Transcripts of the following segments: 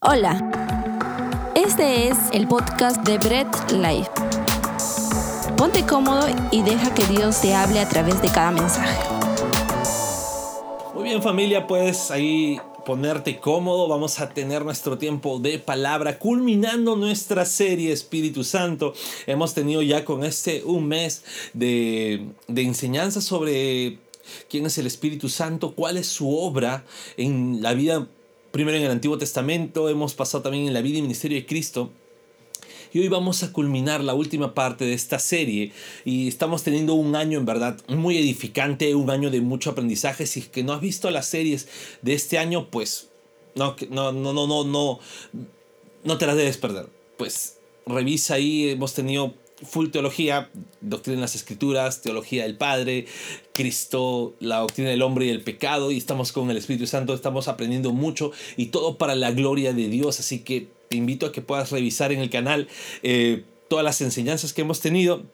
Hola, este es el podcast de Bread Life. Ponte cómodo y deja que Dios te hable a través de cada mensaje. Muy bien familia, puedes ahí ponerte cómodo. Vamos a tener nuestro tiempo de palabra culminando nuestra serie Espíritu Santo. Hemos tenido ya con este un mes de, de enseñanza sobre quién es el Espíritu Santo, cuál es su obra en la vida primero en el Antiguo Testamento, hemos pasado también en la vida y ministerio de Cristo. Y hoy vamos a culminar la última parte de esta serie y estamos teniendo un año en verdad muy edificante, un año de mucho aprendizaje. Si es que no has visto las series de este año, pues no, no, no, no, no, no, te las debes perder. Pues revisa ahí, hemos tenido full teología, doctrina de las escrituras, teología del Padre, Cristo, la doctrina del hombre y el pecado, y estamos con el Espíritu Santo, estamos aprendiendo mucho y todo para la gloria de Dios, así que te invito a que puedas revisar en el canal eh, todas las enseñanzas que hemos tenido.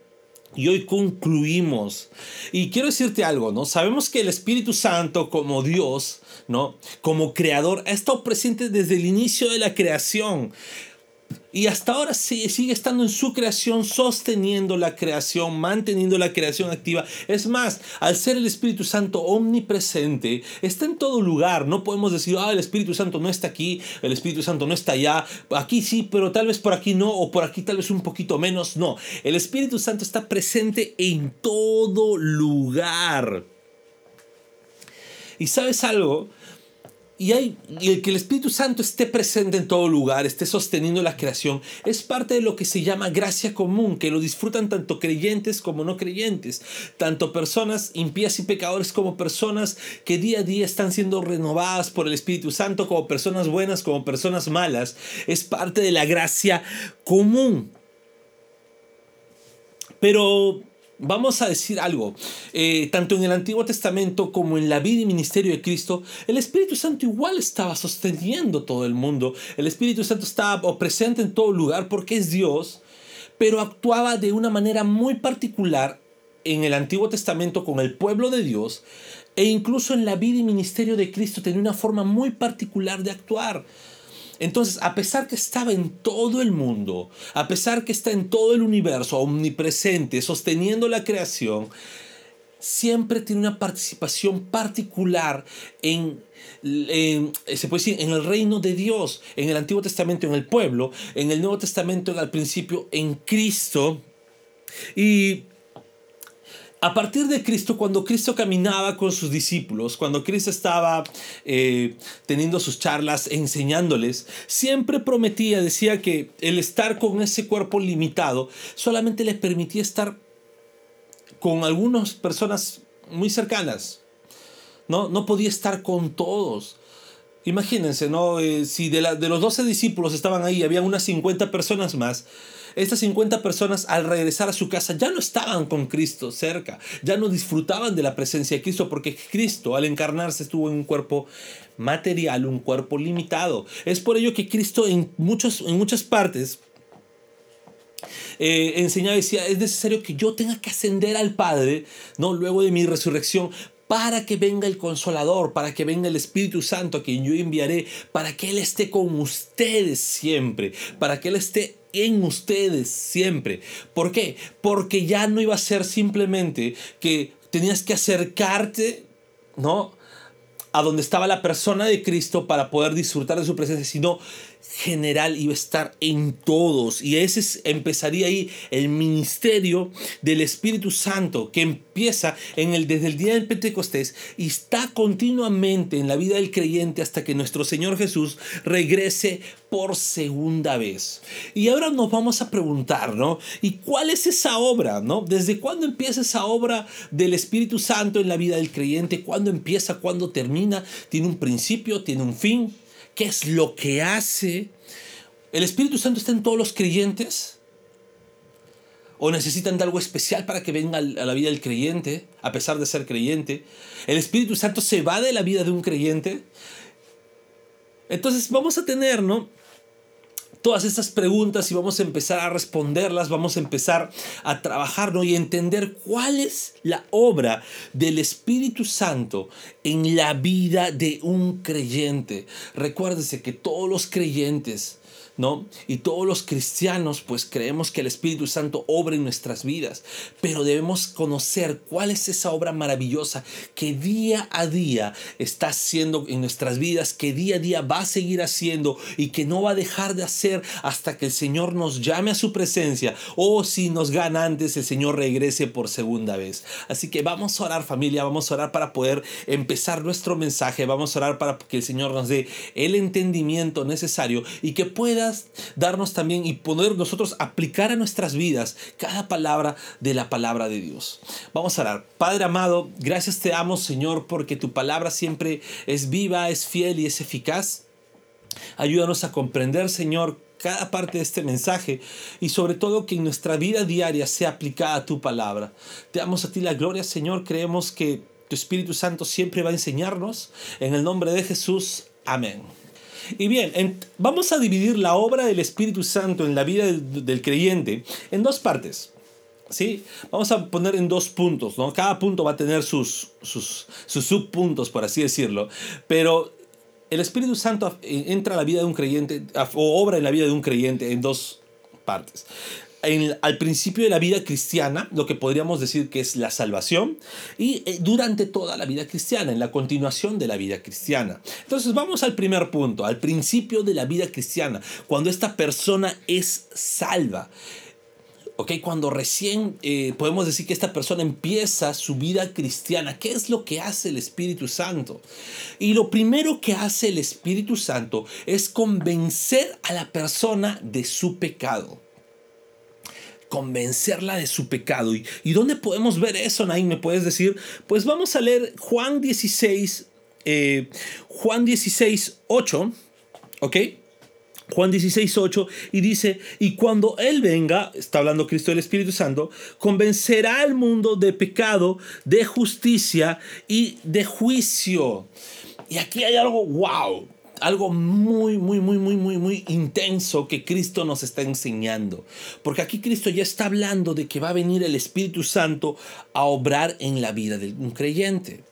Y hoy concluimos. Y quiero decirte algo, ¿no? Sabemos que el Espíritu Santo como Dios, ¿no? Como creador, ha estado presente desde el inicio de la creación. Y hasta ahora sigue estando en su creación, sosteniendo la creación, manteniendo la creación activa. Es más, al ser el Espíritu Santo omnipresente, está en todo lugar. No podemos decir, ah, el Espíritu Santo no está aquí, el Espíritu Santo no está allá. Aquí sí, pero tal vez por aquí no, o por aquí tal vez un poquito menos. No, el Espíritu Santo está presente en todo lugar. ¿Y sabes algo? Y, hay, el que el Espíritu Santo esté presente en todo lugar, esté sosteniendo la creación, es parte de lo que se llama gracia común, que lo disfrutan tanto creyentes como no creyentes, tanto personas impías y pecadores como personas que día a día están siendo renovadas por el Espíritu Santo, como personas buenas, como personas malas. Es parte de la gracia común. Pero Vamos a decir algo, eh, tanto en el Antiguo Testamento como en la vida y ministerio de Cristo, el Espíritu Santo igual estaba sosteniendo todo el mundo, el Espíritu Santo estaba presente en todo lugar porque es Dios, pero actuaba de una manera muy particular en el Antiguo Testamento con el pueblo de Dios e incluso en la vida y ministerio de Cristo tenía una forma muy particular de actuar. Entonces, a pesar que estaba en todo el mundo, a pesar que está en todo el universo, omnipresente, sosteniendo la creación, siempre tiene una participación particular en, se puede decir, en el reino de Dios, en el Antiguo Testamento, en el pueblo, en el Nuevo Testamento, al principio, en Cristo. Y a partir de Cristo, cuando Cristo caminaba con sus discípulos, cuando Cristo estaba eh, teniendo sus charlas, enseñándoles, siempre prometía, decía que el estar con ese cuerpo limitado solamente le permitía estar con algunas personas muy cercanas. No, no podía estar con todos. Imagínense, ¿no? Eh, si de, de los 12 discípulos estaban ahí, había unas 50 personas más estas 50 personas al regresar a su casa ya no estaban con Cristo cerca, ya no disfrutaban de la presencia de Cristo porque Cristo al encarnarse estuvo en un cuerpo material, un cuerpo limitado. Es por ello que Cristo en, en muchas partes eh, enseñaba decía, es necesario que yo tenga que ascender al Padre, ¿no? Luego de mi resurrección, para que venga el consolador, para que venga el Espíritu Santo a quien yo enviaré, para que Él esté con ustedes siempre, para que Él esté en ustedes siempre. ¿Por qué? Porque ya no iba a ser simplemente que tenías que acercarte, ¿no? A donde estaba la persona de Cristo para poder disfrutar de su presencia, sino general iba a estar en todos. Y ese empezaría ahí el ministerio del Espíritu Santo que empieza en el, desde el día del Pentecostés y está continuamente en la vida del creyente hasta que nuestro Señor Jesús regrese por segunda vez. Y ahora nos vamos a preguntar, ¿no? ¿Y cuál es esa obra, ¿no? ¿Desde cuándo empieza esa obra del Espíritu Santo en la vida del creyente? ¿Cuándo empieza? ¿Cuándo termina? ¿Tiene un principio? ¿Tiene un fin? ¿Qué es lo que hace? ¿El Espíritu Santo está en todos los creyentes? ¿O necesitan de algo especial para que venga a la vida del creyente, a pesar de ser creyente? ¿El Espíritu Santo se va de la vida de un creyente? Entonces vamos a tener, ¿no? Todas estas preguntas y vamos a empezar a responderlas, vamos a empezar a trabajar y entender cuál es la obra del Espíritu Santo en la vida de un creyente. Recuérdese que todos los creyentes ¿no? Y todos los cristianos pues creemos que el Espíritu Santo obra en nuestras vidas, pero debemos conocer cuál es esa obra maravillosa que día a día está haciendo en nuestras vidas, que día a día va a seguir haciendo y que no va a dejar de hacer hasta que el Señor nos llame a su presencia o si nos gana antes el Señor regrese por segunda vez. Así que vamos a orar familia, vamos a orar para poder empezar nuestro mensaje, vamos a orar para que el Señor nos dé el entendimiento necesario y que pueda darnos también y poder nosotros aplicar a nuestras vidas cada palabra de la palabra de Dios. Vamos a orar. Padre amado, gracias te damos Señor porque tu palabra siempre es viva, es fiel y es eficaz. Ayúdanos a comprender Señor cada parte de este mensaje y sobre todo que en nuestra vida diaria sea aplicada tu palabra. Te damos a ti la gloria Señor, creemos que tu Espíritu Santo siempre va a enseñarnos. En el nombre de Jesús, amén. Y bien, vamos a dividir la obra del Espíritu Santo en la vida del, creyente en dos partes. ¿Sí? Vamos a poner en dos puntos, ¿no? Cada punto va a tener sus, sus, sus subpuntos, por así decirlo. Pero el Espíritu Santo entra a la vida de un creyente, o obra en la vida de un creyente en dos partes al principio de la vida cristiana, lo que podríamos decir que es la salvación, y eh, durante toda la vida cristiana, en la continuación de la vida cristiana. Entonces vamos al primer punto, al principio de la vida cristiana, cuando esta persona es salva. ¿ok? Cuando recién eh, podemos decir que esta persona empieza su vida cristiana, ¿qué es lo que hace el Espíritu Santo? Y lo primero que hace el Espíritu Santo es convencer a la persona de su pecado convencerla de su pecado. ¿Y, dónde podemos ver eso, Nain? ¿Me puedes decir? Pues vamos a leer Juan 16, eh, Juan 16, 8, ¿ok? Juan 16, 8 y dice, y cuando Él venga, está hablando Cristo del Espíritu Santo, convencerá al mundo de pecado, de justicia y de juicio. Y aquí hay algo, wow, algo muy, muy, muy, muy, muy, muy intenso que Cristo nos está enseñando. Porque aquí Cristo ya está hablando de que va a venir el Espíritu Santo a obrar en la vida de un creyente.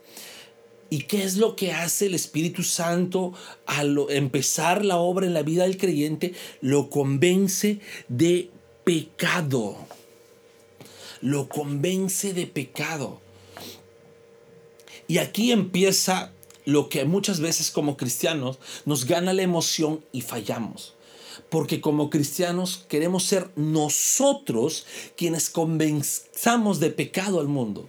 ¿Y qué es lo que hace el Espíritu Santo al empezar la obra en la vida del creyente? Lo convence de pecado. Lo convence de pecado. Y aquí empieza lo que muchas veces como cristianos nos gana la emoción y fallamos. Porque como cristianos queremos ser nosotros quienes convenzamos de pecado al mundo.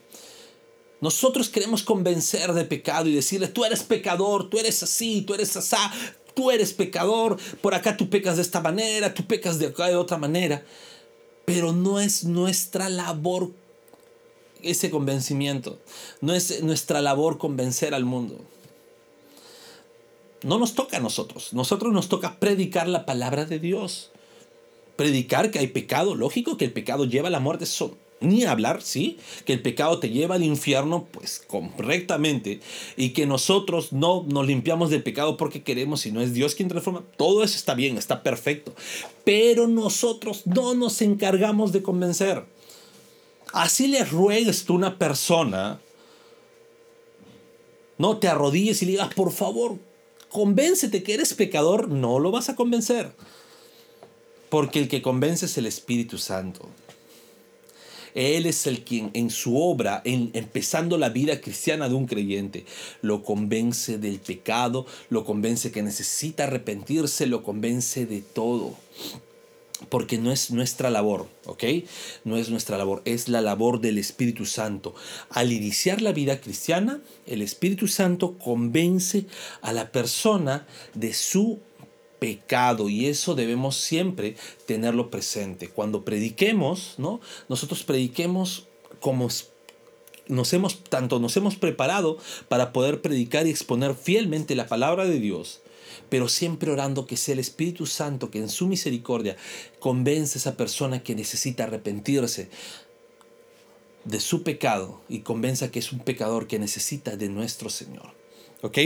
Nosotros queremos convencer de pecado y decirle, tú eres pecador, tú eres así, tú eres asá, tú eres pecador, por acá tú pecas de esta manera, tú pecas de acá de otra manera. Pero no es nuestra labor ese convencimiento, no es nuestra labor convencer al mundo no nos toca a nosotros. Nosotros nos toca predicar la palabra de Dios. Predicar que hay pecado, lógico que el pecado lleva a la muerte, eso, ni hablar, ¿sí? Que el pecado te lleva al infierno, pues correctamente, y que nosotros no nos limpiamos del pecado porque queremos, si no es Dios quien transforma, todo eso está bien, está perfecto, pero nosotros no nos encargamos de convencer. Así le ruegues tú a una persona, no te arrodilles y le digas, por favor, convéncete que eres pecador, no lo vas a convencer. Porque el que convence es el Espíritu Santo. Él es el quien en su obra, en, empezando la vida cristiana de un creyente, lo convence del pecado, lo convence que necesita arrepentirse, lo convence de todo porque no es nuestra labor, ¿ok? No es nuestra labor, es la labor del Espíritu Santo. Al iniciar la vida cristiana, el Espíritu Santo convence a la persona de su pecado y eso debemos siempre tenerlo presente. Cuando prediquemos, ¿no? Nosotros prediquemos como nos hemos tanto nos hemos preparado para poder predicar y exponer fielmente la palabra de Dios pero siempre orando que sea el Espíritu Santo que en su misericordia convence a esa persona que necesita arrepentirse de su pecado y convenza que es un pecador que necesita de nuestro Señor. ¿Ok?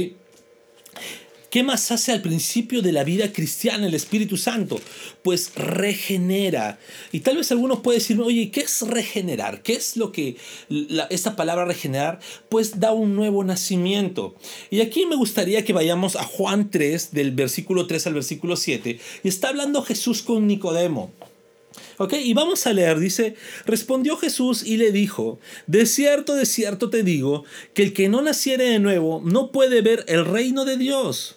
¿Qué más hace al principio de la vida cristiana el Espíritu Santo? Pues regenera. Y tal vez algunos pueden decir, oye, ¿qué es regenerar? ¿Qué es lo que esta palabra regenerar? Pues da un nuevo nacimiento. Y aquí me gustaría que vayamos a Juan 3, del versículo 3 al versículo 7. Y está hablando Jesús con Nicodemo. ¿Ok? Y vamos a leer, dice, respondió Jesús y le dijo, de cierto, de cierto te digo, que el que no naciere de nuevo no puede ver el reino de Dios.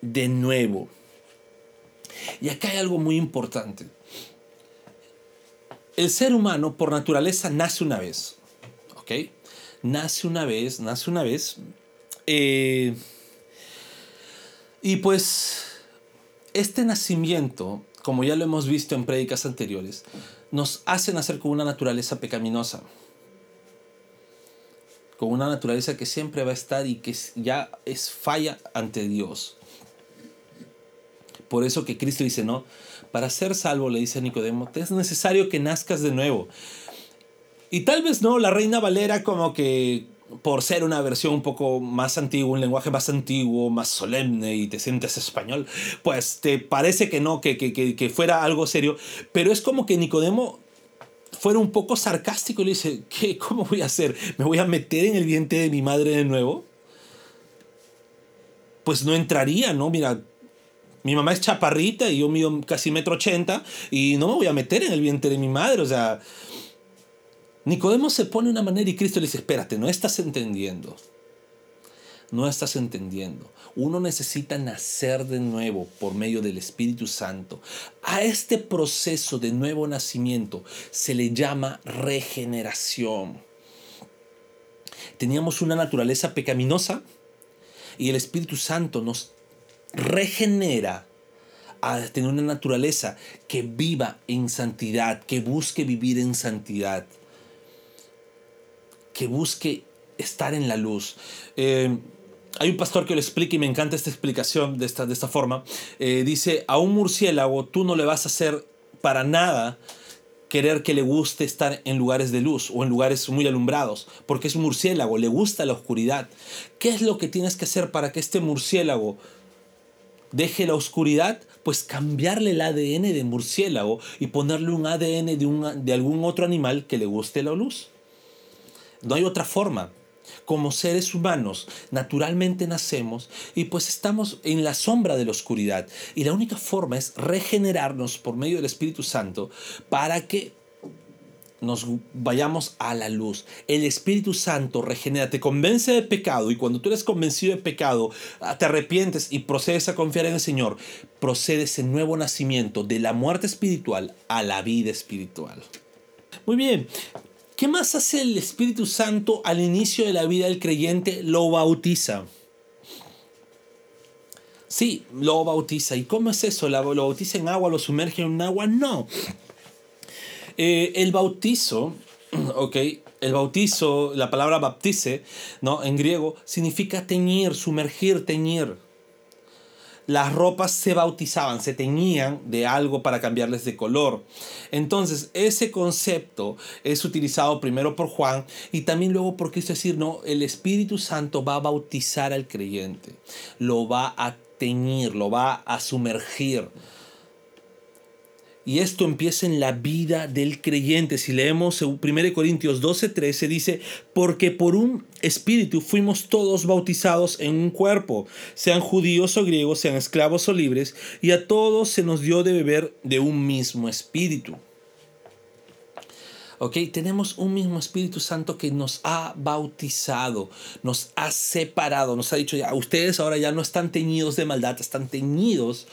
de nuevo. Y acá hay algo muy importante. El ser humano por naturaleza nace una vez. ¿Ok? nace una vez, nace una vez. Eh, y pues este nacimiento, como ya lo hemos visto en prédicas anteriores, nos hace nacer con una naturaleza pecaminosa. Con una naturaleza que siempre va a estar y que ya es falla ante Dios. Por eso que Cristo dice, no, para ser salvo, le dice a Nicodemo, es necesario que nazcas de nuevo. Y tal vez no, la Reina Valera como que por ser una versión un poco más antigua, un lenguaje más antiguo, más solemne y te sientes español, pues te parece que no, que, que, que, fuera algo serio, pero es como que Nicodemo fuera un poco sarcástico y le dice, ¿qué? ¿Cómo voy a hacer? ¿Me voy a meter en el vientre de mi madre de nuevo? Pues no entraría, ¿no? Mira, mi mamá es chaparrita y yo mido casi metro ochenta y no me voy a meter en el vientre de mi madre, o sea, Nicodemo se pone una manera y Cristo le dice, espérate, no estás entendiendo. No estás entendiendo. Uno necesita nacer de nuevo por medio del Espíritu Santo. A este proceso de nuevo nacimiento se le llama regeneración. Teníamos una naturaleza pecaminosa y el Espíritu Santo nos regenera a tener una naturaleza que viva en santidad, que busque vivir en santidad que busque estar en la luz. Eh, hay un pastor que lo explica y me encanta esta explicación de esta, de esta forma. Eh, dice, a un murciélago tú no le vas a hacer para nada querer que le guste estar en lugares de luz o en lugares muy alumbrados, porque es un murciélago, le gusta la oscuridad. ¿Qué es lo que tienes que hacer para que este murciélago deje la oscuridad? Pues cambiarle el ADN de murciélago y ponerle un ADN de, un, de algún otro animal que le guste la luz. No hay otra forma. Como seres humanos, naturalmente nacemos y pues estamos en la sombra de la oscuridad. Y la única forma es regenerarnos por medio del Espíritu Santo para que nos vayamos a la luz. El Espíritu Santo regenera, te convence de pecado y cuando tú eres convencido de pecado, ah, te arrepientes y procedes a confiar en el Señor, procede ese nuevo nacimiento de la muerte espiritual a la vida espiritual. Muy bien, ¿Qué más hace el Espíritu Santo al inicio de la vida del creyente? Lo bautiza. Sí, lo bautiza. ¿Y cómo es eso? ¿Lo bautiza en agua? ¿Lo sumerge en agua? No. Eh, el bautizo, ok, el bautizo, la palabra baptice, ¿no? En griego, significa teñir, sumergir, teñir las ropas se bautizaban, se teñían de algo para cambiarles de color. Entonces, ese concepto es utilizado primero por Juan y también luego por Cristo decir, no, el Espíritu Santo va a bautizar al creyente, lo va a teñir, lo va a sumergir. Y esto empieza en la vida del creyente. Si leemos 1 Corintios 12, 13, dice, porque por un espíritu fuimos todos bautizados en un cuerpo, sean judíos o griegos, sean esclavos o libres, y a todos se nos dio de beber de un mismo espíritu. ¿ok? Tenemos un mismo Espíritu Santo que nos ha bautizado, nos ha separado, nos ha dicho ya, ustedes ahora ya no están teñidos de maldad, están teñidos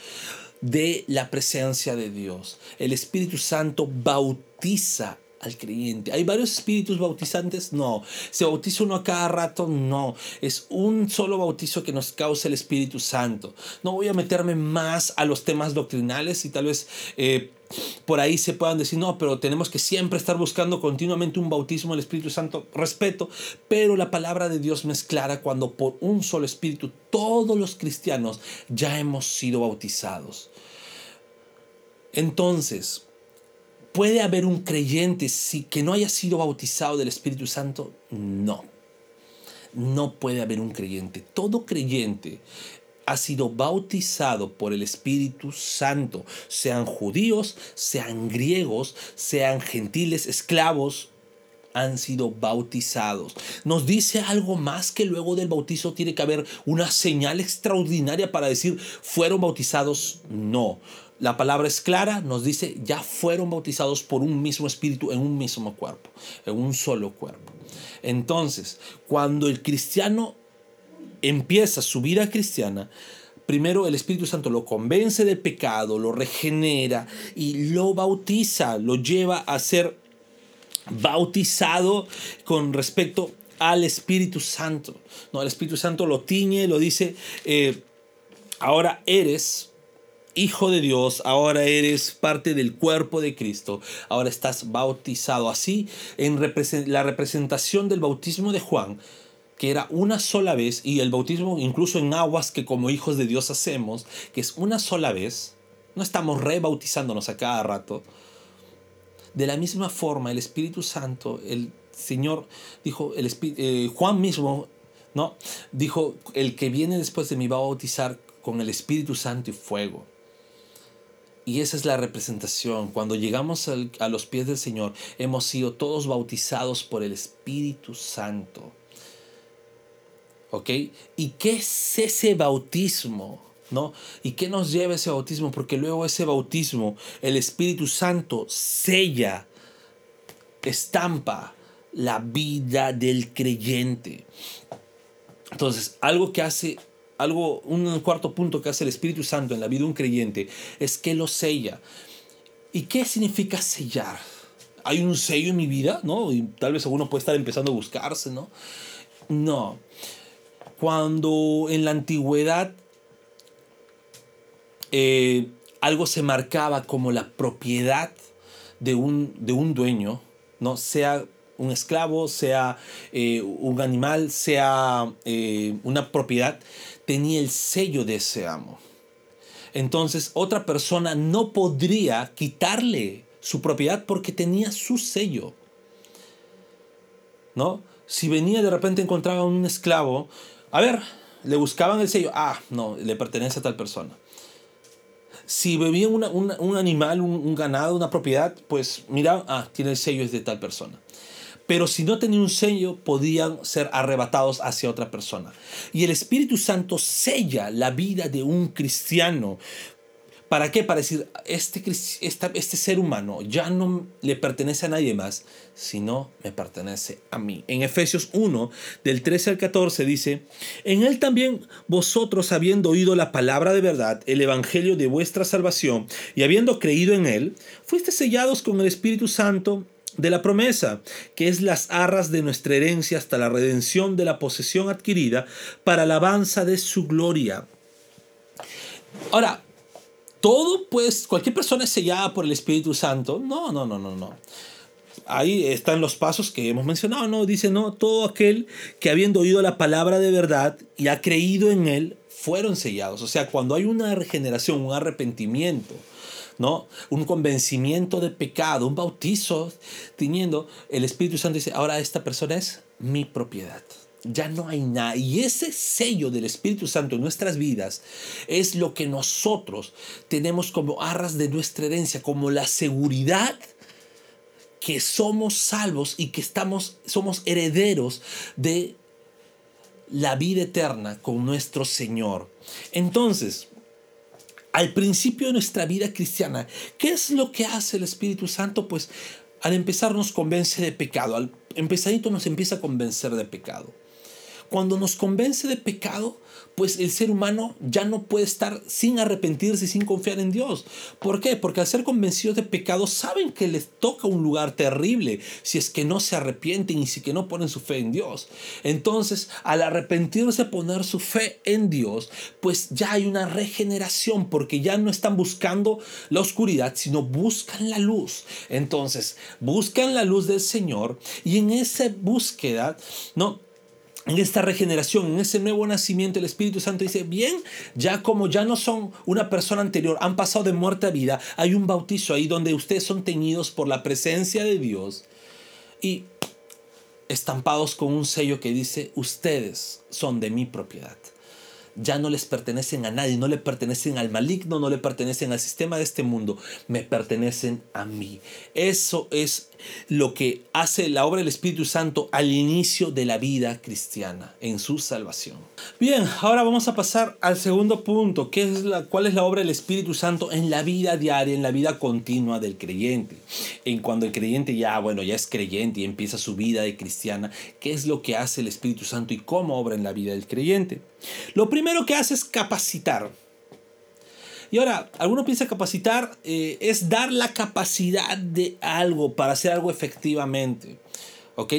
de la presencia de Dios. El Espíritu Santo bautiza al creyente. ¿Hay varios espíritus bautizantes? No. ¿Se bautiza uno a cada rato? No. Es un solo bautizo que nos causa el Espíritu Santo. No voy a meterme más a los temas doctrinales y tal vez... Eh, por ahí se puedan decir, no, pero tenemos que siempre estar buscando continuamente un bautismo del Espíritu Santo, respeto, pero la palabra de Dios me es clara cuando por un solo Espíritu todos los cristianos ya hemos sido bautizados. Entonces, ¿puede haber un creyente que no haya sido bautizado del Espíritu Santo? No. No puede haber un creyente. Todo creyente ha sido bautizado por el Espíritu Santo, sean judíos, sean griegos, sean gentiles, esclavos, han sido bautizados. Nos dice algo más que luego del bautizo tiene que haber una señal extraordinaria para decir fueron bautizados. No. La palabra es clara, nos dice ya fueron bautizados por un mismo espíritu en un mismo cuerpo, en un solo cuerpo. Entonces, cuando el cristiano empieza su vida cristiana, primero el Espíritu Santo lo convence del pecado, lo regenera y lo bautiza, lo lleva a ser bautizado con respecto al Espíritu Santo. No, el Espíritu Santo lo tiñe, lo dice, eh, ahora eres hijo de Dios, ahora eres parte del cuerpo de Cristo, ahora estás bautizado. Así, en la representación del bautismo de Juan, que era una sola vez, y el bautismo incluso en aguas que como hijos de Dios hacemos, que es una sola vez, no estamos rebautizándonos a cada rato. De la misma forma, el Espíritu Santo, el Señor dijo, el eh, Juan mismo, ¿no? Dijo, el que viene después de mí va a bautizar con el Espíritu Santo y fuego. Y esa es la representación. Cuando llegamos a los pies del Señor, hemos sido todos bautizados por el Espíritu Santo. ¿Ok? ¿Y qué es ese bautismo? ¿No? ¿Y qué nos lleva ese bautismo? Porque luego ese bautismo, el Espíritu Santo sella, estampa la vida del creyente. Entonces, algo que hace, algo, un cuarto punto que hace el Espíritu Santo en la vida de un creyente es que lo sella. ¿Y qué significa sellar? Hay un sello en mi vida, ¿no? Y tal vez alguno puede estar empezando a buscarse, ¿no? No cuando en la antigüedad eh, algo se marcaba como la propiedad de un, de un dueño, ¿no? sea un esclavo, sea eh, un animal, sea eh, una propiedad, tenía el sello de ese amo. Entonces otra persona no podría quitarle su propiedad porque tenía su sello. ¿No? Si venía de repente encontraba un esclavo, a ver, le buscaban el sello. Ah, no, le pertenece a tal persona. Si bebía un animal, un, ganado, una propiedad, pues mira, ah, tiene el sello es de tal persona. Pero si no tenía un sello, podían ser arrebatados hacia otra persona. Y el Espíritu Santo sella la vida de un cristiano ¿Para qué? Para decir, este, este ser humano ya no le pertenece a nadie más, sino me pertenece a mí. En Efesios 1, del 13 al 14 dice, en él también vosotros habiendo oído la palabra de verdad, el evangelio de vuestra salvación, y habiendo creído en él, fuiste sellados con el Espíritu Santo de la promesa, que es las arras de nuestra herencia hasta la redención de la posesión adquirida para alabanza de su gloria. Ahora, todo, pues, cualquier persona es sellada por el Espíritu Santo. No, no, no, no, no. Ahí están los pasos que hemos mencionado, ¿no? Dice, no, todo aquel que habiendo oído la palabra de verdad y ha creído en él, fueron sellados. O sea, cuando hay una regeneración, un arrepentimiento, ¿no? Un convencimiento de pecado, un bautizo, teniendo, el Espíritu Santo dice, ahora esta persona es mi propiedad ya no hay nada. Y ese sello del Espíritu Santo en nuestras vidas es lo que nosotros tenemos como arras de nuestra herencia, como la seguridad que somos salvos y que estamos, somos herederos de la vida eterna con nuestro Señor. Entonces, al principio de nuestra vida cristiana, ¿qué es lo que hace el Espíritu Santo? Pues al empezar nos convence de pecado, al empezadito nos empieza a convencer de pecado. Cuando nos convence de pecado, pues el ser humano ya no puede estar sin arrepentirse y sin confiar en Dios. ¿Por qué? Porque al ser convencidos de pecado saben que les toca un lugar terrible si es que no se arrepienten y si que no ponen su fe en Dios. Entonces, al arrepentirse, poner su fe en Dios, pues ya hay una regeneración porque ya no están buscando la oscuridad, sino buscan la luz. Entonces, buscan la luz del Señor y en esa búsqueda, no en esta regeneración, en ese nuevo nacimiento, el Espíritu Santo dice, bien, ya como ya no son una persona anterior, han pasado de muerte a vida, hay un bautizo ahí donde ustedes son teñidos por la presencia de Dios y estampados con un sello que dice, ustedes son de mi propiedad ya no les pertenecen a nadie, no le pertenecen al maligno, no le pertenecen al sistema de este mundo, me pertenecen a mí. Eso es lo que hace la obra del Espíritu Santo al inicio de la vida cristiana, en su salvación. Bien, ahora vamos a pasar al segundo punto, que es la, cuál es la obra del Espíritu Santo en la vida diaria, en la vida continua del creyente. En cuando el creyente ya, bueno, ya es creyente y empieza su vida de cristiana, ¿qué es lo que hace el Espíritu Santo y cómo obra en la vida del creyente? Lo primero que hace es capacitar. Y ahora, alguno piensa capacitar eh, es dar la capacidad de algo para hacer algo efectivamente. ¿Ok?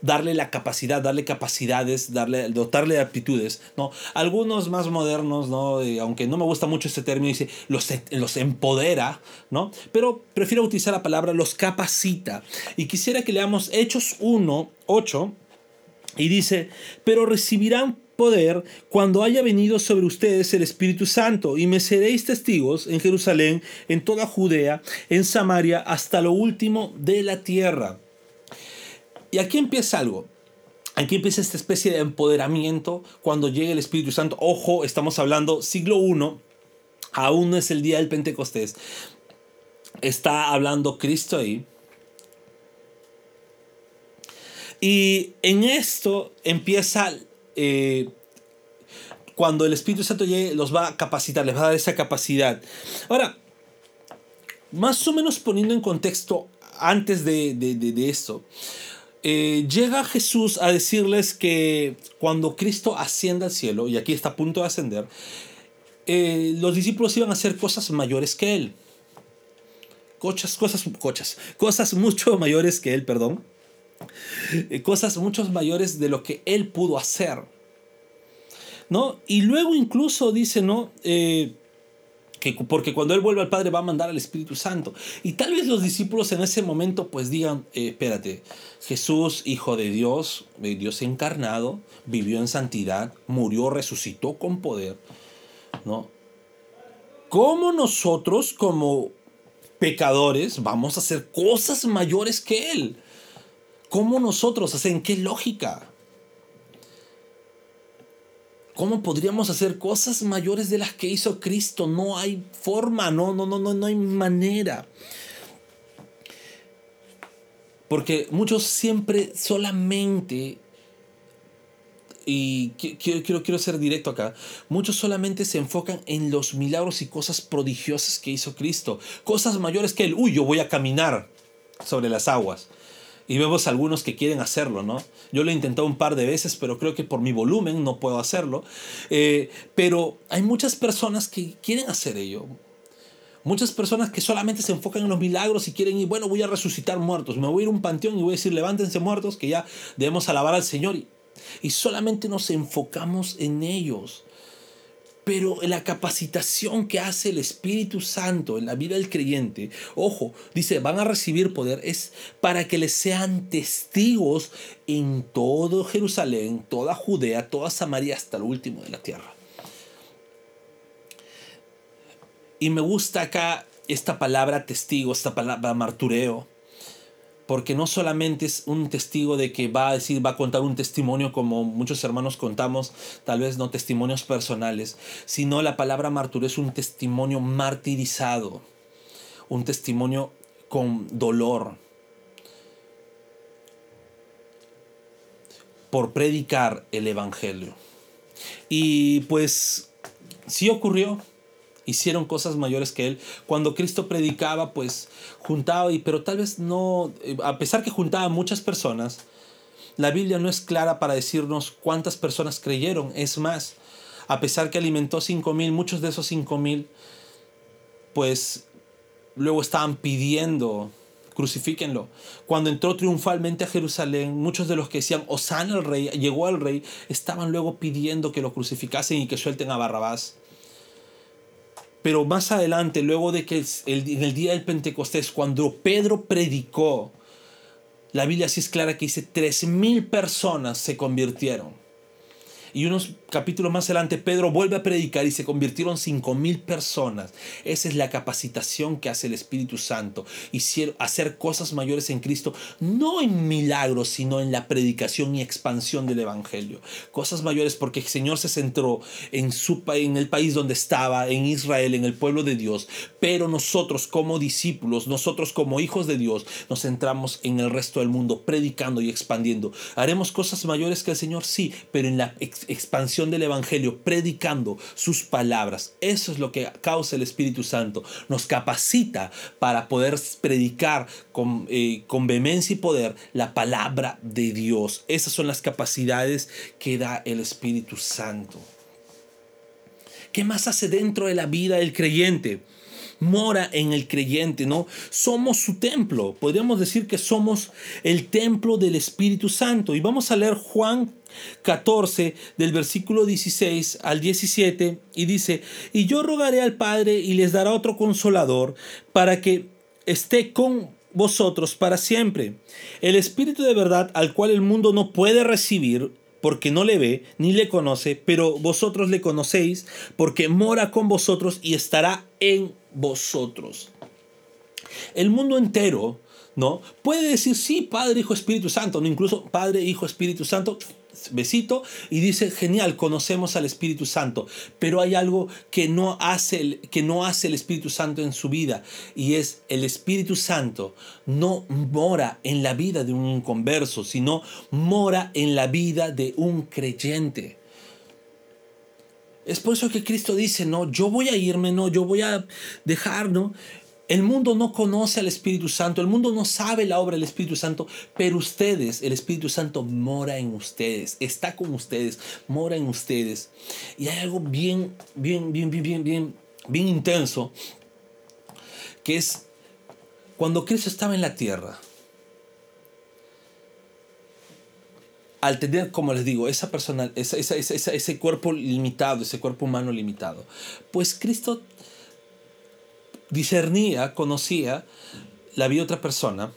Darle la capacidad, darle capacidades, darle, dotarle de aptitudes. ¿no? Algunos más modernos, ¿no? Eh, aunque no me gusta mucho este término, dice los, los empodera, ¿no? pero prefiero utilizar la palabra los capacita. Y quisiera que leamos Hechos 1, 8, y dice, pero recibirán poder cuando haya venido sobre ustedes el Espíritu Santo, y me seréis testigos en Jerusalén, en toda Judea, en Samaria, hasta lo último de la tierra. Y aquí empieza algo. Aquí empieza esta especie de empoderamiento cuando llega el Espíritu Santo. Ojo, estamos hablando siglo I, aún no es el día del Pentecostés. Está hablando Cristo ahí. Y en esto empieza eh, cuando el Espíritu Santo llegue, los va a capacitar, les va a dar esa capacidad. Ahora, más o menos poniendo en contexto antes de, esto, eh, llega Jesús a decirles que cuando Cristo ascienda al cielo, y aquí está a punto de ascender, eh, los discípulos iban a hacer cosas mayores que Él. Cosas, cosas, cosas, cosas mucho mayores que Él, perdón. Eh, cosas mucho mayores de lo que él pudo hacer. ¿No? Y luego incluso dice, ¿no? Eh, que porque cuando él vuelve al Padre va a mandar al Espíritu Santo. Y tal vez los discípulos en ese momento pues digan, eh, espérate, Jesús, Hijo de Dios, Dios encarnado, vivió en santidad, murió, resucitó con poder, ¿no? ¿Cómo nosotros como pecadores vamos a hacer cosas mayores que Él? ¿Cómo nosotros? ¿En qué lógica? ¿Cómo podríamos hacer cosas mayores de las que hizo Cristo? No hay forma, no, no, no, no, no hay manera. Porque muchos siempre solamente, y quiero, quiero, quiero ser directo acá, muchos solamente se enfocan en los milagros y cosas prodigiosas que hizo Cristo. Cosas mayores que él, uy, yo voy a caminar sobre las aguas. Y vemos algunos que quieren hacerlo, ¿no? Yo lo he intentado un par de veces, pero creo que por mi volumen no puedo hacerlo. Eh, pero hay muchas personas que quieren hacer ello. Muchas personas que solamente se enfocan en los milagros y quieren ir, bueno, voy a resucitar muertos. Me voy a ir un panteón y voy a decir, levántense muertos, que ya debemos alabar al Señor. y solamente nos enfocamos en ellos. Pero la capacitación que hace el Espíritu Santo en la vida del creyente, ojo, dice, van a recibir poder, es para que les sean testigos en todo Jerusalén, toda Judea, toda Samaria, hasta el último de la tierra. Y me gusta acá esta palabra testigo, esta palabra martureo porque no solamente es un testigo de que va a decir, va a contar un testimonio como muchos hermanos contamos, tal vez no testimonios personales, sino la palabra martur es un testimonio martirizado, un testimonio con dolor, por predicar el Evangelio. Y pues sí ocurrió, hicieron cosas mayores que él. Cuando Cristo predicaba, pues juntaba, y, pero tal vez no, eh, a pesar que juntaba muchas personas, la Biblia no es clara para decirnos cuántas personas creyeron. Es más, a pesar que alimentó cinco mil, muchos de esos cinco mil, pues luego estaban pidiendo crucifíquenlo. Cuando entró triunfalmente a Jerusalén, muchos de los que decían, Osana el rey, llegó al rey, estaban luego pidiendo que lo crucificasen y que suelten a Barrabás. Pero más adelante, luego de que en el día del Pentecostés, cuando Pedro predicó, la Biblia sí es clara que dice, tres mil personas se convirtieron. Y unos capítulos más adelante, Pedro vuelve a predicar y se convirtieron cinco mil personas. Esa es la capacitación que hace el Espíritu Santo. Y hacer cosas mayores en Cristo, no en milagros, sino en la predicación y expansión del Evangelio. Cosas mayores porque el Señor se centró en, su, en el país donde estaba, en Israel, en el pueblo de Dios. Pero nosotros como discípulos, nosotros como hijos de Dios, nos centramos en el resto del mundo, predicando y expandiendo. ¿Haremos cosas mayores que el Señor? Sí, pero en la expansión del Evangelio, predicando sus palabras. Eso es lo que causa el Espíritu Santo. Nos capacita para poder predicar con, eh, con vehemencia y poder la palabra de Dios. Esas son las capacidades que da el Espíritu Santo. ¿Qué más hace dentro de la vida del creyente? Mora en el creyente, ¿no? Somos su templo. Podríamos decir que somos el templo del Espíritu Santo. Y vamos a leer Juan 14 del versículo 16 al 17 y dice, y yo rogaré al Padre y les dará otro consolador para que esté con vosotros para siempre. El Espíritu de verdad al cual el mundo no puede recibir porque no le ve ni le conoce, pero vosotros le conocéis porque mora con vosotros y estará en. El mundo entero, ¿no? Puede decir, sí, Padre, Hijo, Espíritu Santo, ¿no? Incluso Padre, Hijo, Espíritu Santo, besito, y dice, genial, conocemos al Espíritu Santo, pero hay algo que no hace el, que no hace el Espíritu Santo en su vida, y es el Espíritu Santo no mora en la vida de un converso, sino mora en la vida de un creyente. Es por eso que Cristo dice, no, yo voy a irme, no, yo voy a dejar, ¿no? El mundo no conoce al Espíritu Santo, el mundo no sabe la obra del Espíritu Santo, pero ustedes, el Espíritu Santo mora en ustedes, está con ustedes, mora en ustedes. Y hay algo bien, bien, bien, bien, bien, bien, bien intenso, que es cuando Cristo estaba en la tierra, al tener, como les digo, esa persona, ese cuerpo limitado, ese cuerpo humano limitado, pues Cristo discernía, conocía la vida de otra persona,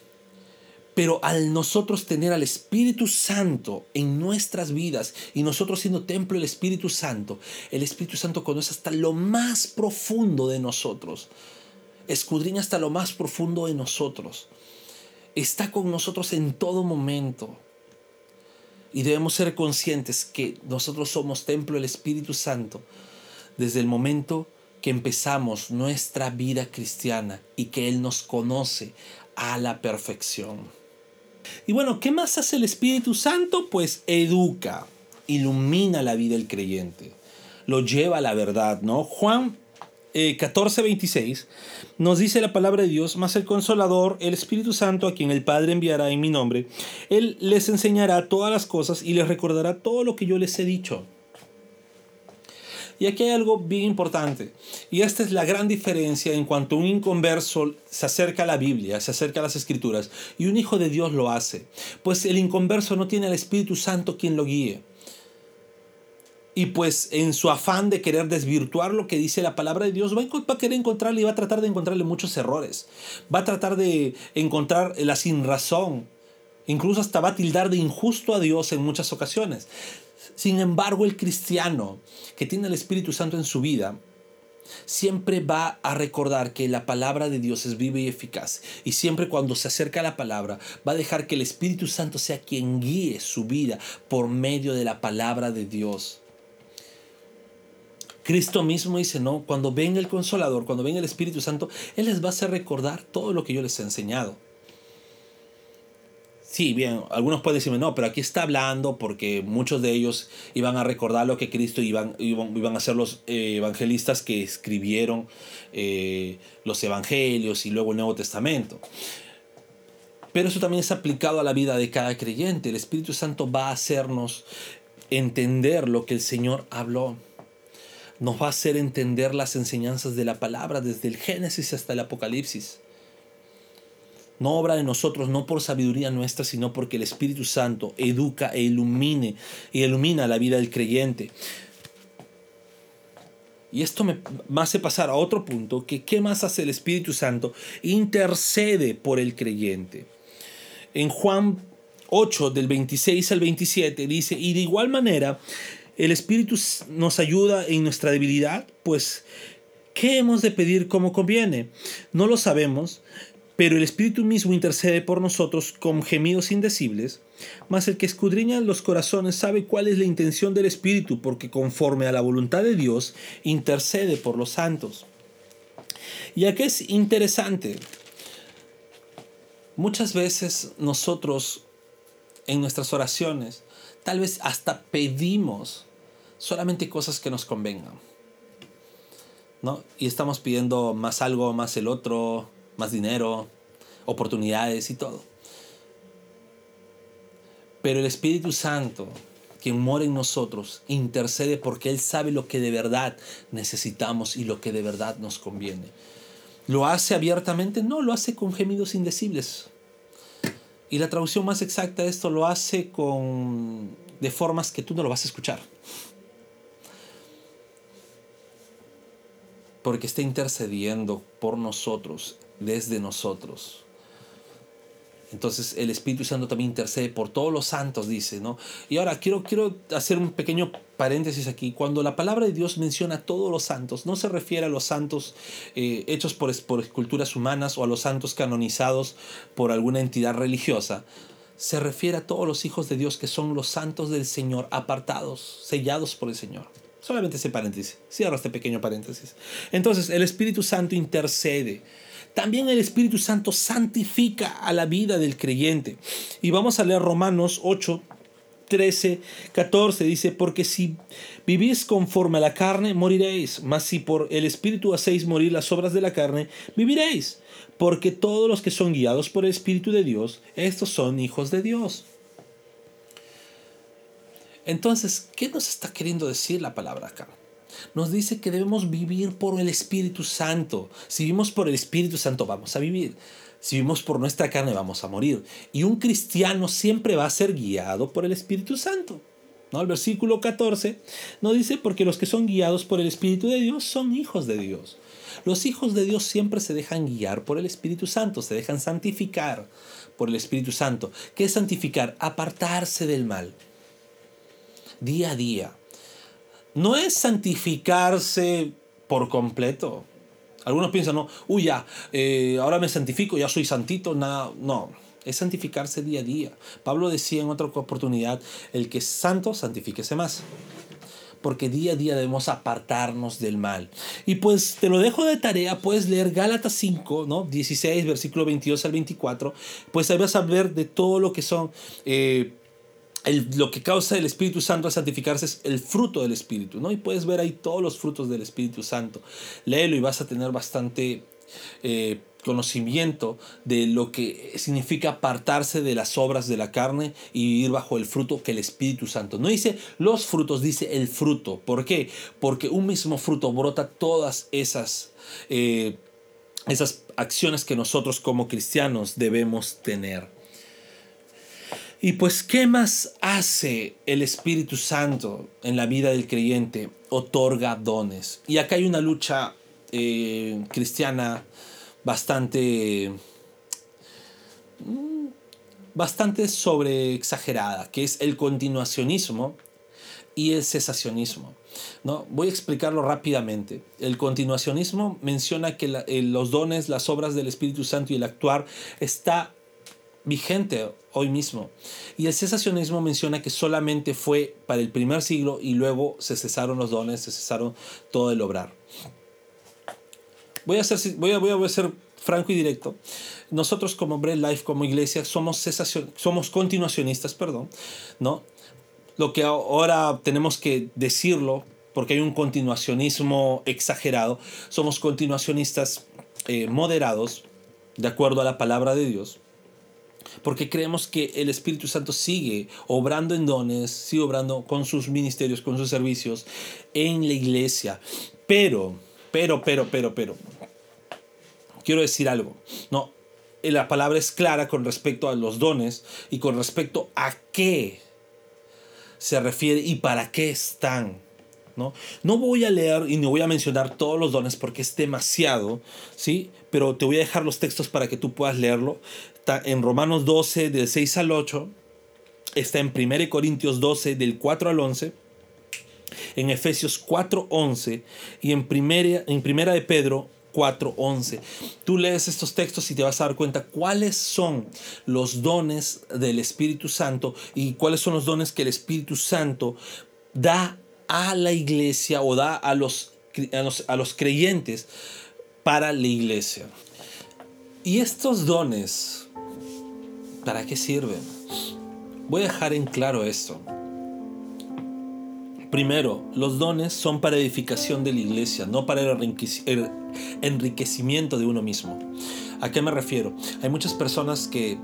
pero al nosotros tener al Espíritu Santo en nuestras vidas y nosotros siendo templo del Espíritu Santo, el Espíritu Santo conoce hasta lo más profundo de nosotros, escudriña hasta lo más profundo de nosotros, está con nosotros en todo momento y debemos ser conscientes que nosotros somos templo del Espíritu Santo desde el momento que empezamos nuestra vida cristiana y que Él nos conoce a la perfección. Y bueno, ¿qué más hace el Espíritu Santo? Pues educa, ilumina la vida del creyente, lo lleva a la verdad, ¿no? Juan 14, eh, 26, nos dice la palabra de Dios, más el consolador, el Espíritu Santo, a quien el Padre enviará en mi nombre, Él les enseñará todas las cosas y les recordará todo lo que yo les he dicho. Y aquí hay algo bien importante, y esta es la gran diferencia en cuanto un inconverso se acerca a la Biblia, se acerca a las Escrituras, y un hijo de Dios lo hace, pues el inconverso no tiene al Espíritu Santo quien lo guíe. Y pues en su afán de querer desvirtuar lo que dice la palabra de Dios, va a querer encontrarle y va a tratar de encontrarle muchos errores. Va a tratar de encontrar la sin razón. Incluso hasta va a tildar de injusto a Dios en muchas ocasiones. Sin embargo, el cristiano que tiene el Espíritu Santo en su vida, siempre va a recordar que la palabra de Dios es viva y eficaz. Y siempre cuando se acerca a la palabra, va a dejar que el Espíritu Santo sea quien guíe su vida por medio de la palabra de Dios. Cristo mismo dice, no, cuando venga el consolador, cuando venga el Espíritu Santo, Él les va a hacer recordar todo lo que yo les he enseñado. Sí, bien, algunos pueden decirme, no, pero aquí está hablando porque muchos de ellos iban a recordar lo que Cristo iban, iban, a ser los eh, evangelistas que escribieron eh, los evangelios y luego el Nuevo Testamento. Pero eso también es aplicado a la vida de cada creyente. El Espíritu Santo va a hacernos entender lo que el Señor habló. Nos va a hacer entender las enseñanzas de la palabra desde el Génesis hasta el Apocalipsis. No obra de nosotros, no por sabiduría nuestra, sino porque el Espíritu Santo educa e ilumine y ilumina la vida del creyente. Y esto me, hace pasar a otro punto, que qué más hace el Espíritu Santo? Intercede por el creyente. En Juan 8, del 26 al 27, dice, y de igual manera, el Espíritu nos ayuda en nuestra debilidad, pues, ¿qué hemos de pedir como conviene? No lo sabemos, pero el Espíritu mismo intercede por nosotros con gemidos indecibles. Mas el que escudriña los corazones sabe cuál es la intención del Espíritu, porque conforme a la voluntad de Dios intercede por los santos. Y aquí es interesante. Muchas veces nosotros en nuestras oraciones tal vez hasta pedimos solamente cosas que nos convengan. ¿no? Y estamos pidiendo más algo, más el otro, más dinero, oportunidades y todo. Pero el Espíritu Santo, quien mora en nosotros, intercede porque Él sabe lo que de verdad necesitamos y lo que de verdad nos conviene. ¿Lo hace abiertamente? No, lo hace con gemidos indecibles. Y la traducción más exacta de esto lo hace con de formas que tú no lo vas a escuchar. Porque está intercediendo por nosotros, desde nosotros. Entonces el Espíritu Santo también intercede por todos los santos, dice, ¿no? Y ahora quiero, quiero hacer un pequeño paréntesis aquí. Cuando la palabra de Dios menciona a todos los santos, no se refiere a los santos eh, hechos por, por esculturas humanas o a los santos canonizados por alguna entidad religiosa. Se refiere a todos los hijos de Dios que son los santos del Señor, apartados, sellados por el Señor. Solamente ese paréntesis. Cierro este pequeño paréntesis. Entonces, el Espíritu Santo intercede también el Espíritu Santo santifica a la vida del creyente. Y vamos a leer Romanos 8, 13, 14 dice, porque si vivís conforme a la carne, moriréis, mas si por el Espíritu hacéis morir las obras de la carne, viviréis, porque todos los que son guiados por el Espíritu de Dios, estos son hijos de Dios. Entonces, ¿qué nos está queriendo decir la palabra acá? nos dice que debemos vivir por el Espíritu Santo. Si vivimos por el Espíritu Santo, vamos a vivir. Si vivimos por nuestra carne, vamos a morir. Y un cristiano siempre va a ser guiado por el Espíritu Santo. ¿No? El versículo 14 nos dice, porque los que son guiados por el Espíritu de Dios son hijos de Dios. Los hijos de Dios siempre se dejan guiar por el Espíritu Santo, se dejan santificar por el Espíritu Santo. ¿Qué es santificar? Apartarse del mal. Día a día no es santificarse por completo. Algunos piensan, no, uy, ya, eh, ahora me santifico, ya soy santito, nada. No, es santificarse día a día. Pablo decía en otra oportunidad, el que es santo, santifíquese más. Porque día a día debemos apartarnos del mal. Y pues te lo dejo de tarea, puedes leer Gálatas 5, ¿no? 16, versículo 22 al 24. Pues ahí vas a ver de todo lo que son eh, lo que causa el Espíritu Santo a santificarse es el fruto del Espíritu, ¿no? Y puedes ver ahí todos los frutos del Espíritu Santo. Léelo y vas a tener bastante eh, conocimiento de lo que significa apartarse de las obras de la carne y vivir bajo el fruto que el Espíritu Santo. No dice los frutos, dice el fruto. ¿Por qué? Porque un mismo fruto brota todas esas... Eh, esas acciones que nosotros como cristianos debemos tener. Y pues, ¿qué más hace el Espíritu Santo en la vida del creyente? Otorga dones. Y acá hay una lucha eh, cristiana bastante mm, bastante sobre exagerada, que es el continuacionismo y el cesacionismo. ¿no? Voy a explicarlo rápidamente. El continuacionismo menciona que eh, los dones, las obras del Espíritu Santo y el actuar está vigente hoy mismo. Y el cesacionismo menciona que solamente fue para el primer siglo y luego se cesaron los dones, se cesaron todo el obrar. Voy a ser, voy a, voy a ser franco y directo. Nosotros como Bread Life, como iglesia, somos, cesación, somos continuacionistas, perdón, ¿no? Lo que ahora tenemos que decirlo, porque hay un continuacionismo exagerado, somos continuacionistas eh, moderados, de acuerdo a la palabra de Dios Porque creemos que el Espíritu Santo sigue obrando en dones, sigue obrando con sus ministerios, con sus servicios en la iglesia. Pero, pero, pero, pero, pero, quiero decir algo. No, la palabra es clara con respecto a los dones y con respecto a qué se refiere y para qué están. ¿no? no voy a leer y no voy a mencionar todos los dones porque es demasiado, ¿sí? pero te voy a dejar los textos para que tú puedas leerlo. Está en Romanos 12, del 6 al 8, está en 1 Corintios 12, del 4 al 11, en Efesios 4, 11 y en primera, en primera de Pedro 4:11. Tú lees estos textos y te vas a dar cuenta cuáles son los dones del Espíritu Santo y cuáles son los dones que el Espíritu Santo da a la iglesia o da a los, a los, a los creyentes para la iglesia. Y estos dones, ¿para qué sirven? Voy a dejar en claro esto. Primero, los dones son para edificación de la iglesia, no para el enriquecimiento de uno mismo. ¿A qué me refiero? Hay muchas personas que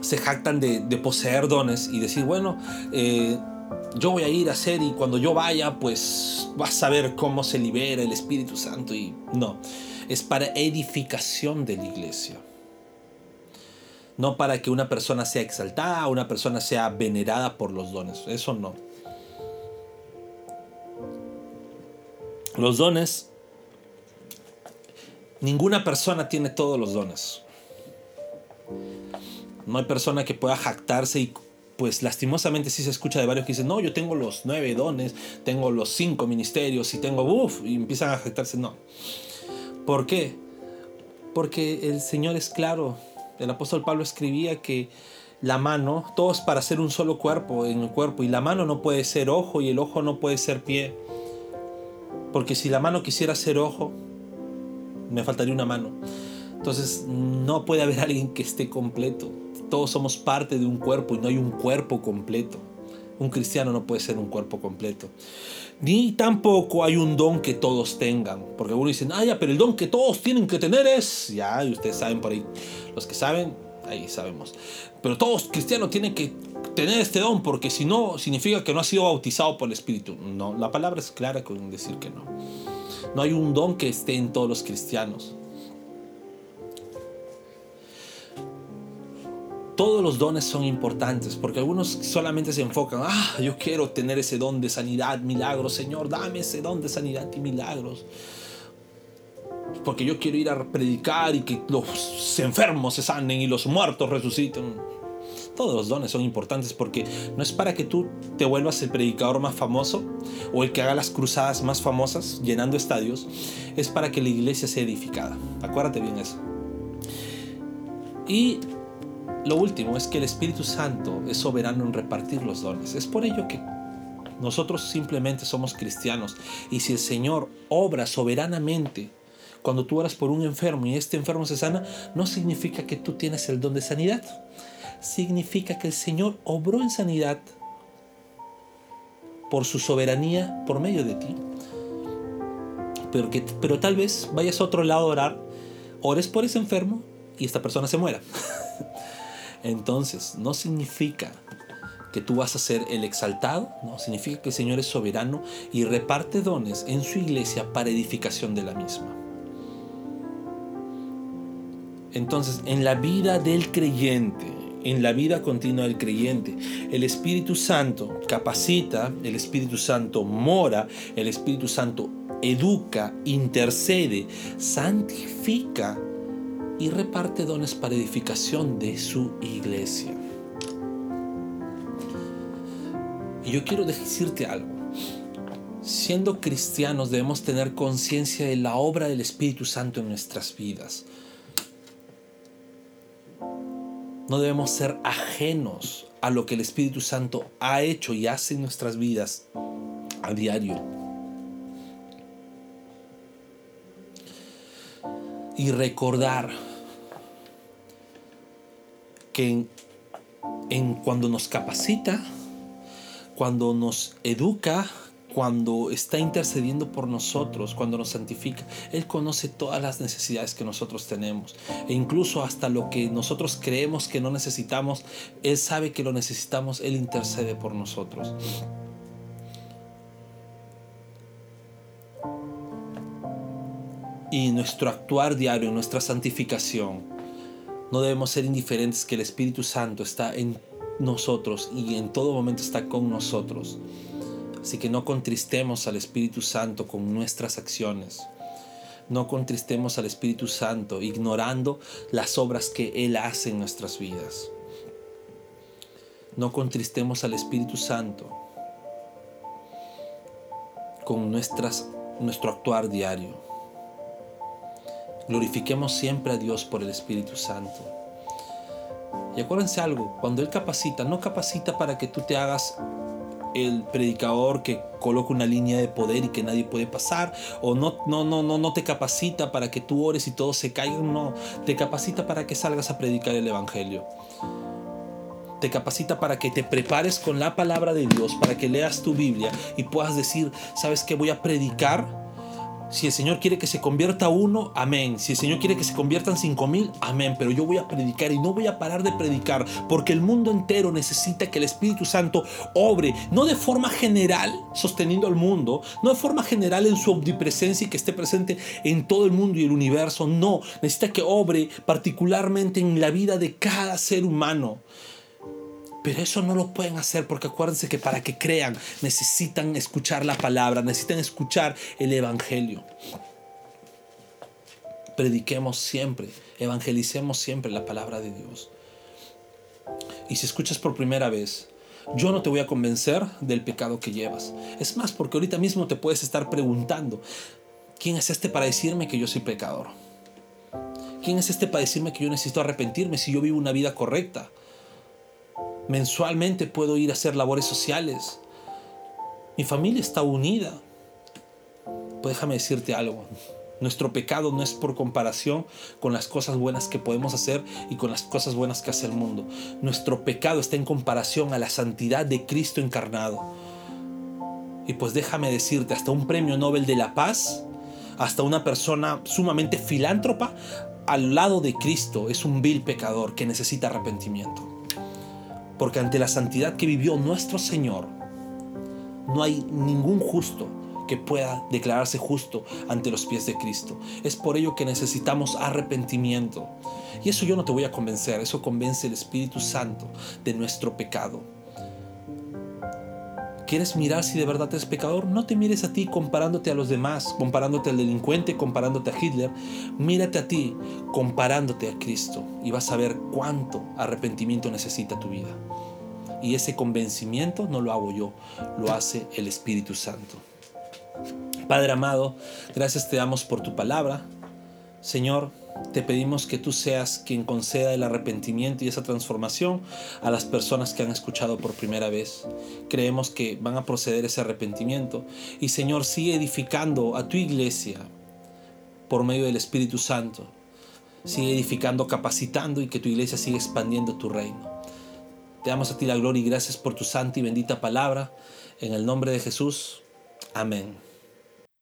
se jactan de, poseer dones y decir, bueno, eh, yo voy a ir a hacer y cuando yo vaya, pues vas a ver cómo se libera el Espíritu Santo. Y no, es para edificación de la iglesia. No para que una persona sea exaltada, una persona sea venerada por los dones. Eso no. Los dones, ninguna persona tiene todos los dones. No hay persona que pueda jactarse y pues lastimosamente sí se escucha de varios que dicen, no, yo tengo los nueve dones, tengo los cinco ministerios y tengo, uff, y empiezan a jactarse. No. ¿Por qué? Porque el Señor es claro. El apóstol Pablo escribía que la mano, todo es para ser un solo cuerpo en el cuerpo, y la mano no puede ser ojo y el ojo no puede ser pie. Porque si la mano quisiera ser ojo, me faltaría una mano. Entonces no puede haber alguien que esté completo. Todos somos parte de un cuerpo y no hay un cuerpo completo. Un cristiano no puede ser un cuerpo completo. Ni tampoco hay un don que todos tengan. Porque algunos dicen, ah, pero el don que todos tienen que tener es. Ya, y ustedes saben por ahí. Los que saben, ahí sabemos. Pero todos cristianos tienen que tener este don porque si no significa que no ha sido bautizado por el Espíritu. No, la palabra es clara con decir que no. No hay un don que esté en todos los cristianos. Todos los dones son importantes porque algunos solamente se enfocan, ah, yo quiero tener ese don de sanidad, milagros, Señor, dame ese don de sanidad y milagros. Porque yo quiero ir a predicar y que los enfermos se sanen y los muertos resuciten. Todos los dones son importantes porque no es para que tú te vuelvas el predicador más famoso o el que haga las cruzadas más famosas llenando estadios, es para que la iglesia sea edificada. Acuérdate bien eso. Y lo último es que el Espíritu Santo es soberano en repartir los dones. Es por ello que nosotros simplemente somos cristianos y si el Señor obra soberanamente cuando tú oras por un enfermo y este enfermo se sana, no significa que tú tienes el don de sanidad significa que el Señor obró en sanidad por su soberanía por medio de ti. Pero, que, pero tal vez vayas a otro lado a orar, ores por ese enfermo y esta persona se muera. Entonces, no significa que tú vas a ser el exaltado, no, significa que el Señor es soberano y reparte dones en su iglesia para edificación de la misma. Entonces, en la vida del creyente, en la vida continua del creyente. El Espíritu Santo capacita, el Espíritu Santo mora, el Espíritu Santo educa, intercede, santifica y reparte dones para edificación de su iglesia. Y yo quiero decirte algo. Siendo cristianos debemos tener conciencia de la obra del Espíritu Santo en nuestras vidas. No debemos ser ajenos a lo que el Espíritu Santo ha hecho y hace en nuestras vidas a diario. Y recordar que en, cuando nos capacita, cuando nos educa, cuando está intercediendo por nosotros, cuando nos santifica, Él conoce todas las necesidades que nosotros tenemos. E incluso hasta lo que nosotros creemos que no necesitamos, Él sabe que lo necesitamos, Él intercede por nosotros. Y nuestro actuar diario, nuestra santificación, no debemos ser indiferentes que el Espíritu Santo está en nosotros y en todo momento está con nosotros. Así que no contristemos al Espíritu Santo con nuestras acciones. No contristemos al Espíritu Santo ignorando las obras que Él hace en nuestras vidas. No contristemos al Espíritu Santo con nuestro actuar diario. Glorifiquemos siempre a Dios por el Espíritu Santo. Y acuérdense algo, cuando Él capacita, no capacita para que tú te hagas el predicador que coloca una línea de poder y que nadie puede pasar o no no no no no te capacita para que tú ores y todos se caigan, no, te capacita para que salgas a predicar el evangelio. Te capacita para que te prepares con la palabra de Dios, para que leas tu Biblia y puedas decir, ¿sabes qué voy a predicar? Si el Señor quiere que se convierta uno, amén. Si el Señor quiere que se conviertan cinco mil, amén. Pero yo voy a predicar y no voy a parar de predicar porque el mundo entero necesita que el Espíritu Santo obre, no de forma general, sosteniendo al mundo, no de forma general en su omnipresencia y que esté presente en todo el mundo y el universo. No, necesita que obre particularmente en la vida de cada ser humano. Pero eso no lo pueden hacer porque acuérdense que para que crean necesitan escuchar la palabra, necesitan escuchar el Evangelio. Prediquemos siempre, evangelicemos siempre la palabra de Dios. Y si escuchas por primera vez, yo no te voy a convencer del pecado que llevas. Es más, porque ahorita mismo te puedes estar preguntando, ¿quién es este para decirme que yo soy pecador? ¿Quién es este para decirme que yo necesito arrepentirme si yo vivo una vida correcta? Mensualmente puedo ir a hacer labores sociales. Mi familia está unida. Pues déjame decirte algo. Nuestro pecado no es por comparación con las cosas buenas que podemos hacer y con las cosas buenas que hace el mundo. Nuestro pecado está en comparación a la santidad de Cristo encarnado. Y pues déjame decirte, hasta un premio Nobel de la Paz, hasta una persona sumamente filántropa, al lado de Cristo es un vil pecador que necesita arrepentimiento. Porque ante la santidad que vivió nuestro Señor, no hay ningún justo que pueda declararse justo ante los pies de Cristo. Es por ello que necesitamos arrepentimiento. Y eso yo no te voy a convencer, eso convence el Espíritu Santo de nuestro pecado. ¿Quieres mirar si de verdad eres pecador? No te mires a ti comparándote a los demás, comparándote al delincuente, comparándote a Hitler. Mírate a ti comparándote a Cristo y vas a ver cuánto arrepentimiento necesita tu vida. Y ese convencimiento no lo hago yo, lo hace el Espíritu Santo. Padre amado, gracias te damos por tu palabra. Señor, te pedimos que tú seas quien conceda el arrepentimiento y esa transformación a las personas que han escuchado por primera vez. Creemos que van a proceder ese arrepentimiento. Y Señor, sigue edificando a tu iglesia por medio del Espíritu Santo. Sigue edificando, capacitando y que tu iglesia siga expandiendo tu reino. Te damos a ti la gloria y gracias por tu santa y bendita palabra. En el nombre de Jesús. Amén.